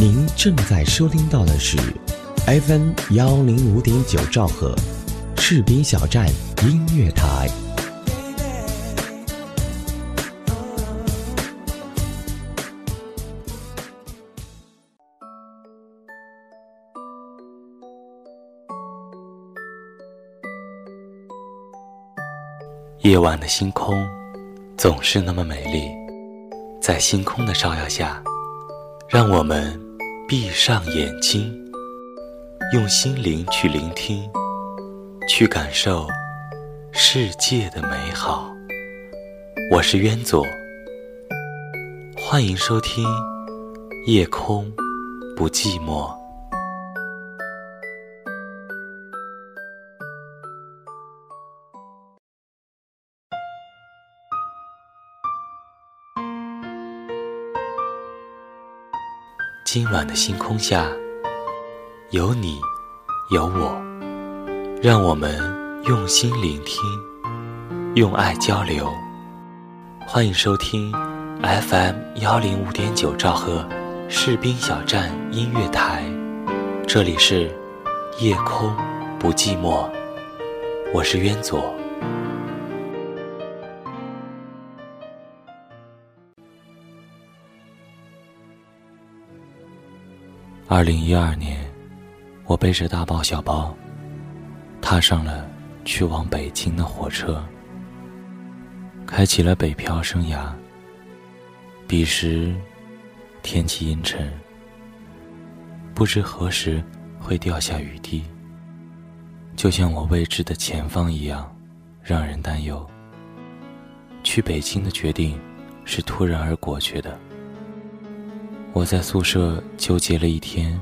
您正在收听到的是 FM 幺零五点九兆赫，赤兵小站音乐台。夜晚的星空总是那么美丽，在星空的照耀下，让我们闭上眼睛，用心灵去聆听，去感受世界的美好。我是渊左，欢迎收听《夜空不寂寞》。今晚的星空下，有你，有我，让我们用心聆听，用爱交流。欢迎收听 FM 幺零五点九兆赫士兵小站音乐台，这里是夜空不寂寞，我是渊左。二零一二年，我背着大包小包，踏上了去往北京的火车，开启了北漂生涯。彼时，天气阴沉，不知何时会掉下雨滴，就像我未知的前方一样，让人担忧。去北京的决定是突然而果决的。我在宿舍纠结了一天，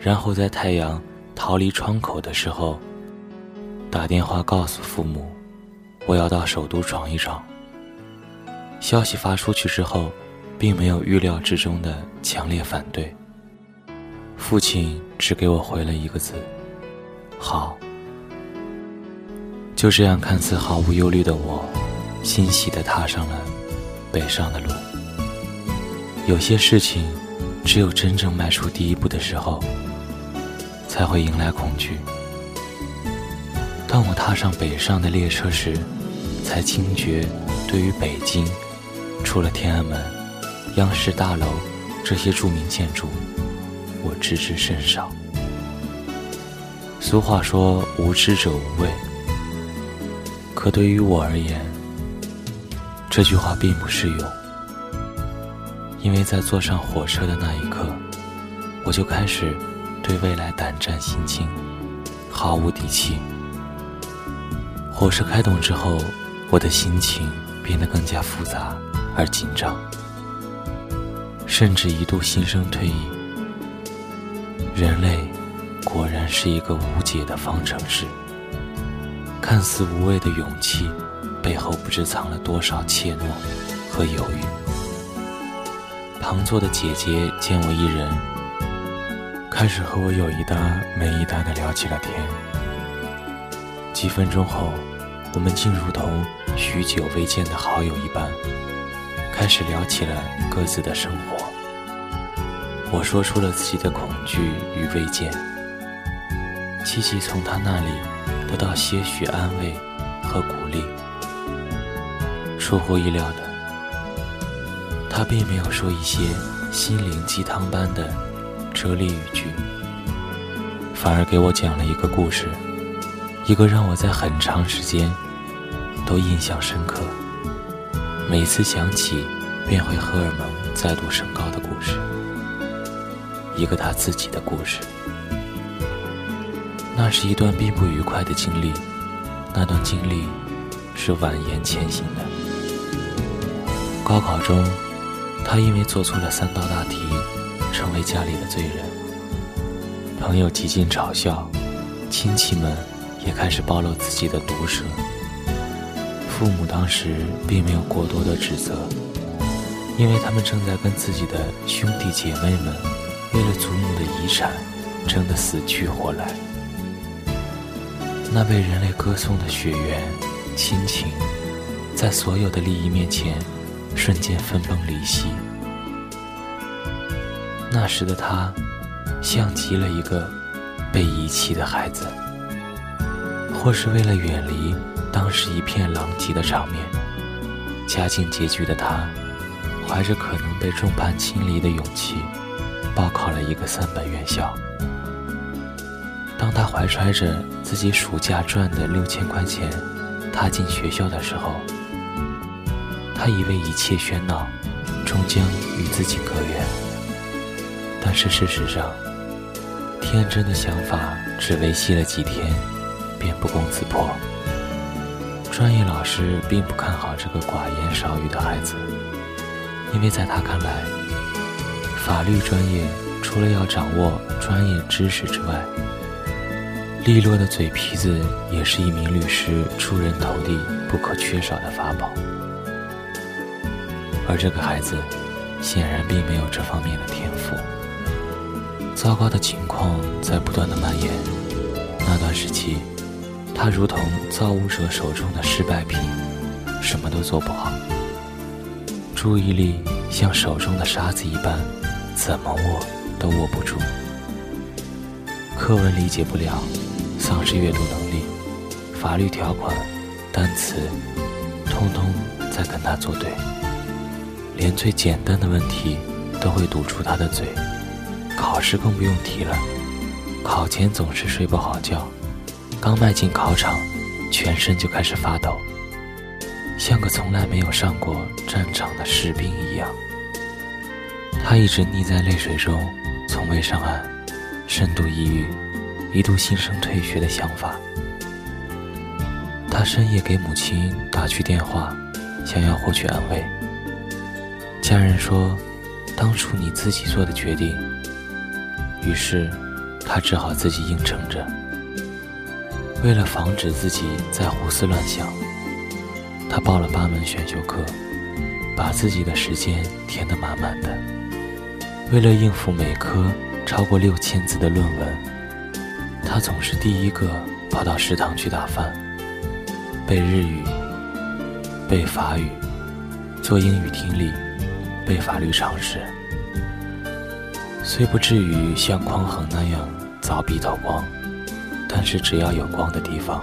然后在太阳逃离窗口的时候，打电话告诉父母，我要到首都闯一闯。消息发出去之后，并没有预料之中的强烈反对。父亲只给我回了一个字：“好。”就这样，看似毫无忧虑的我，欣喜地踏上了北上的路。有些事情，只有真正迈出第一步的时候，才会迎来恐惧。当我踏上北上的列车时，才惊觉，对于北京，除了天安门、央视大楼这些著名建筑，我知之甚少。俗话说“无知者无畏”，可对于我而言，这句话并不适用。因为在坐上火车的那一刻，我就开始对未来胆战心惊，毫无底气。火车开动之后，我的心情变得更加复杂而紧张，甚至一度心生退意。人类果然是一个无解的方程式，看似无畏的勇气，背后不知藏了多少怯懦和犹豫。旁坐的姐姐见我一人，开始和我有一搭没一搭的聊起了天。几分钟后，我们竟如同许久未见的好友一般，开始聊起了各自的生活。我说出了自己的恐惧与未见，琪琪从他那里得到些许安慰和鼓励。出乎意料的。他并没有说一些心灵鸡汤般的哲理语句，反而给我讲了一个故事，一个让我在很长时间都印象深刻，每次想起便会荷尔蒙再度升高的故事，一个他自己的故事。那是一段并不愉快的经历，那段经历是蜿蜒前行的。高考中。他因为做错了三道大题，成为家里的罪人。朋友极尽嘲笑，亲戚们也开始暴露自己的毒舌。父母当时并没有过多的指责，因为他们正在跟自己的兄弟姐妹们为了祖母的遗产争得死去活来。那被人类歌颂的血缘亲情，在所有的利益面前。瞬间分崩离析。那时的他，像极了一个被遗弃的孩子，或是为了远离当时一片狼藉的场面，家境拮据的他，怀着可能被众叛亲离的勇气，报考了一个三本院校。当他怀揣着自己暑假赚的六千块钱踏进学校的时候，他以为一切喧闹终将与自己隔远，但是事实上，天真的想法只维系了几天，便不攻自破。专业老师并不看好这个寡言少语的孩子，因为在他看来，法律专业除了要掌握专业知识之外，利落的嘴皮子也是一名律师出人头地不可缺少的法宝。而这个孩子，显然并没有这方面的天赋。糟糕的情况在不断的蔓延。那段时期，他如同造物者手中的失败品，什么都做不好。注意力像手中的沙子一般，怎么握都握不住。课文理解不了，丧失阅读能力，法律条款、单词，通通在跟他作对。连最简单的问题都会堵住他的嘴，考试更不用提了。考前总是睡不好觉，刚迈进考场，全身就开始发抖，像个从来没有上过战场的士兵一样。他一直溺在泪水中，从未上岸，深度抑郁，一度心生退学的想法。他深夜给母亲打去电话，想要获取安慰。家人说：“当初你自己做的决定。”于是，他只好自己硬撑着。为了防止自己再胡思乱想，他报了八门选修课，把自己的时间填得满满的。为了应付每科超过六千字的论文，他总是第一个跑到食堂去打饭，背日语，背法语，做英语听力。背法律常识，虽不至于像匡衡那样凿壁偷光，但是只要有光的地方，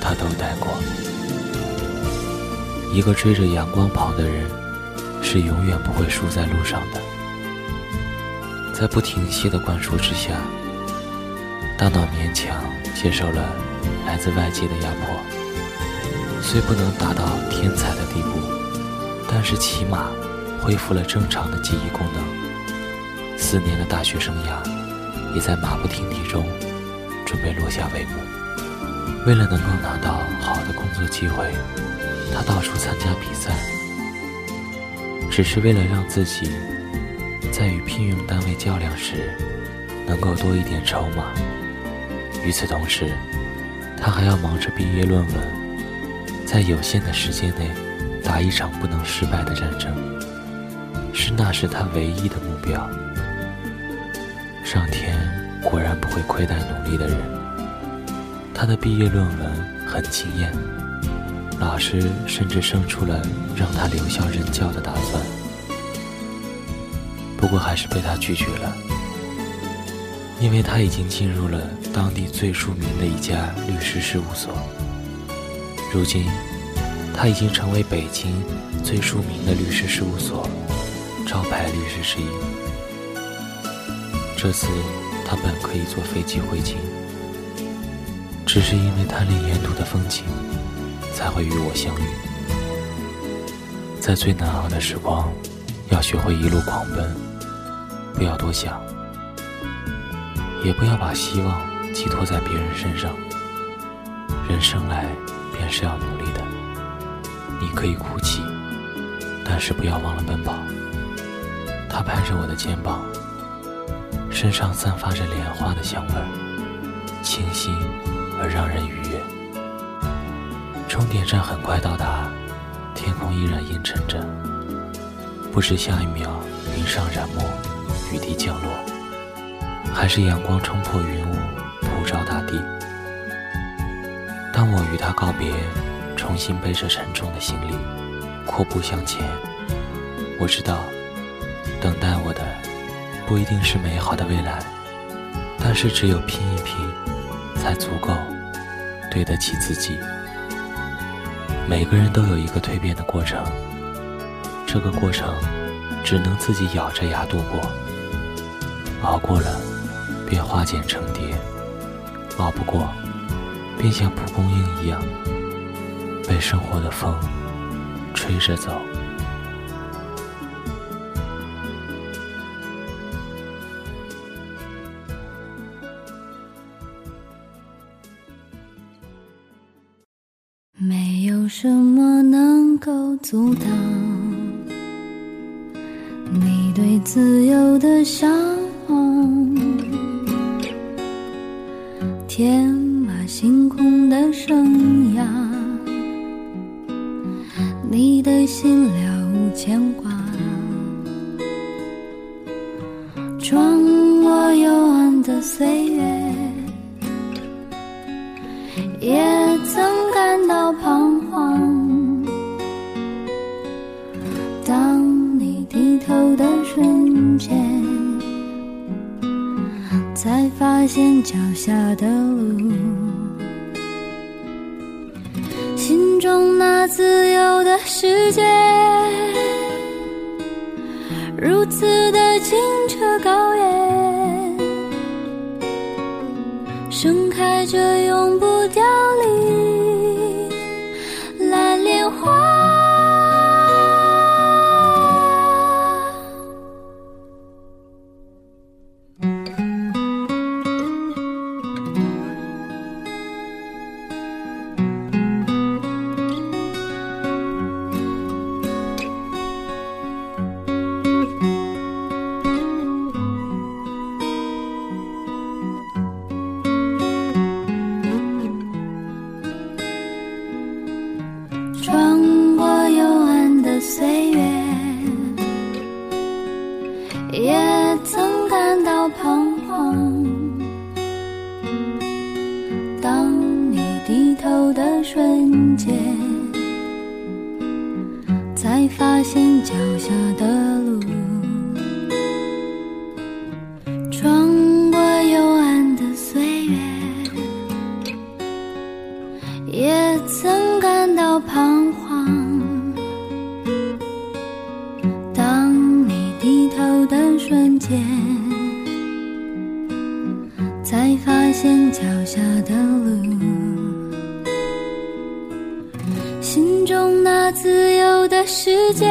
他都待过。一个追着阳光跑的人，是永远不会输在路上的。在不停歇的灌输之下，大脑勉强接受了来自外界的压迫，虽不能达到天才的地步，但是起码。恢复了正常的记忆功能，四年的大学生涯也在马不停蹄中准备落下帷幕。为了能够拿到好的工作机会，他到处参加比赛，只是为了让自己在与聘用单位较量时能够多一点筹码。与此同时，他还要忙着毕业论文，在有限的时间内打一场不能失败的战争。是，那是他唯一的目标。上天果然不会亏待努力的人。他的毕业论文很惊艳，老师甚至生出了让他留校任教的打算。不过还是被他拒绝了，因为他已经进入了当地最著名的一家律师事务所。如今，他已经成为北京最著名的律师事务所。招牌律师之一。这次他本可以坐飞机回京，只是因为贪恋沿途的风景，才会与我相遇。在最难熬的时光，要学会一路狂奔，不要多想，也不要把希望寄托在别人身上。人生来便是要努力的，你可以哭泣，但是不要忘了奔跑。他拍着我的肩膀，身上散发着莲花的香味儿，清新而让人愉悦。终点站很快到达，天空依然阴沉着，不知下一秒云上染墨，雨滴降落，还是阳光冲破云雾，普照大地。当我与他告别，重新背着沉重的行李，阔步向前，我知道。等待我的不一定是美好的未来，但是只有拼一拼，才足够对得起自己。每个人都有一个蜕变的过程，这个过程只能自己咬着牙度过。熬过了，便化茧成蝶；熬不过，便像蒲公英一样，被生活的风吹着走。阻挡你对自由的向往，天马行空的生涯，你的心了无牵挂，装过幽暗的岁月。才发现脚下的路，心中那自由的世界，间，才发现脚下的世界，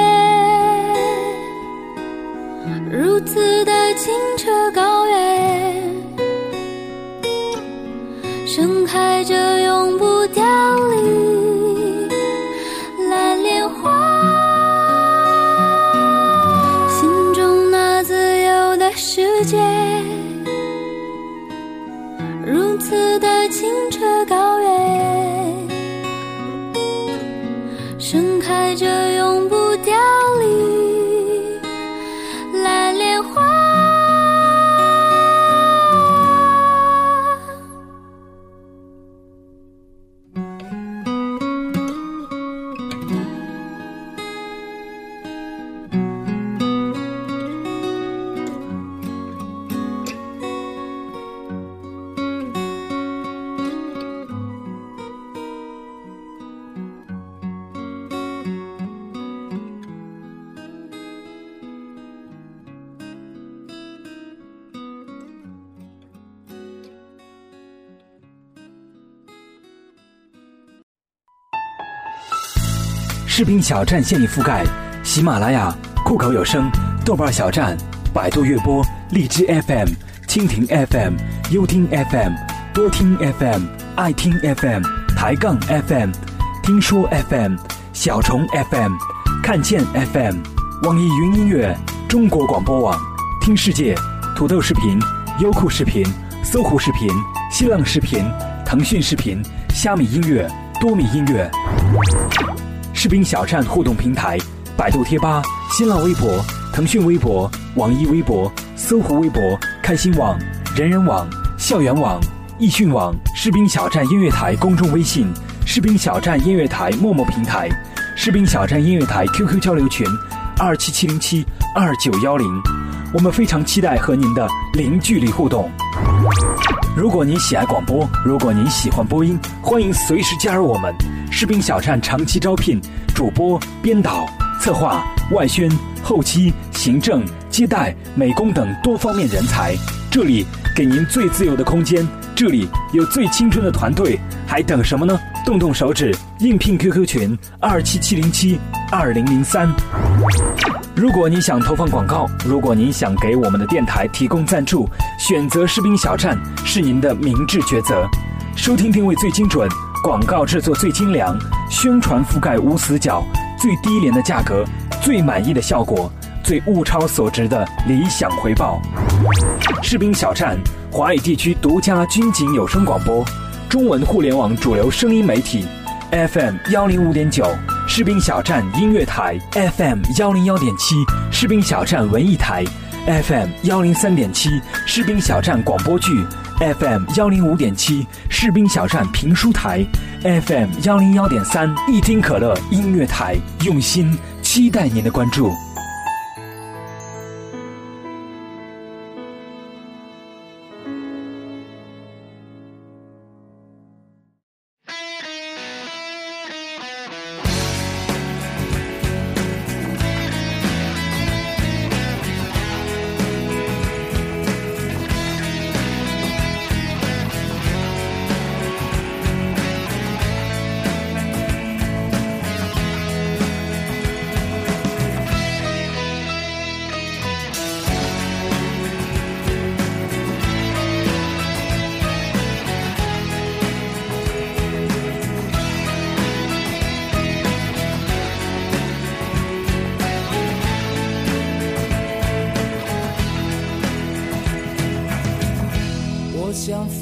如此的清澈高远。盛开着永不凋零视频小站现已覆盖喜马拉雅、酷狗有声、豆瓣小站、百度乐播、荔枝 FM、蜻蜓 FM、优听 FM、多听 FM、爱听 FM、抬杠 FM、听说 FM、小虫 FM、看见 FM、网易云音乐、中国广播网、听世界、土豆视频、优酷视频、搜狐视频、新浪视频、腾讯视频、虾米音乐、多米音乐。士兵小站互动平台：百度贴吧、新浪微博、腾讯微博、网易微博、搜狐微博、开心网、人人网、校园网、易讯网、士兵小站音乐台公众微信、士兵小站音乐台陌陌平台、士兵小站音乐台 QQ 交流群：二七七零七二九幺零。我们非常期待和您的零距离互动。如果您喜爱广播，如果您喜欢播音，欢迎随时加入我们。士兵小站长期招聘主播、编导、策划、外宣、后期、行政、接待、美工等多方面人才。这里给您最自由的空间，这里有最青春的团队，还等什么呢？动动手指，应聘 QQ 群二七七零七二零零三。如果你想投放广告，如果您想给我们的电台提供赞助，选择士兵小站是您的明智抉择。收听定位最精准，广告制作最精良，宣传覆盖无死角，最低廉的价格，最满意的效果，最物超所值的理想回报。士兵小站，华语地区独家军警有声广播，中文互联网主流声音媒体，FM 幺零五点九。士兵小站音乐台 FM 幺零幺点七，士兵小站文艺台 FM 幺零三点七，士兵小站广播剧 FM 幺零五点七，士兵小站评书台 FM 幺零幺点三，一听可乐音乐台，用心期待您的关注。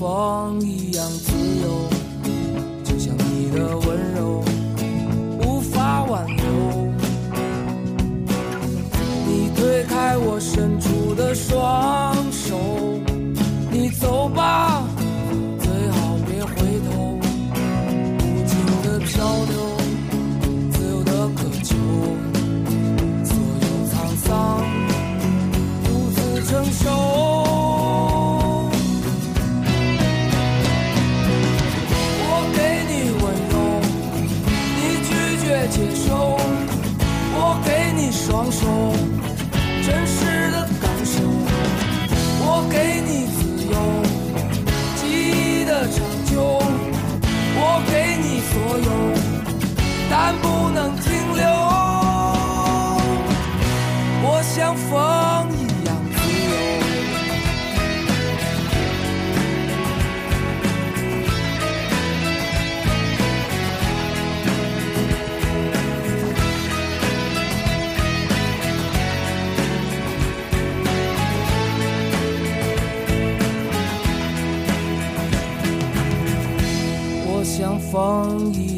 风一样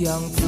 风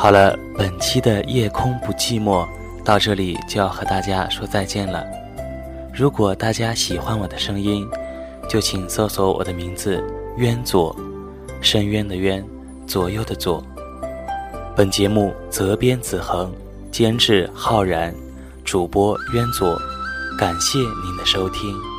好了，本期的夜空不寂寞到这里就要和大家说再见了。如果大家喜欢我的声音，就请搜索我的名字“渊左”，深渊的渊，左右的左。本节目责编子恒，监制浩然，主播渊左。感谢您的收听。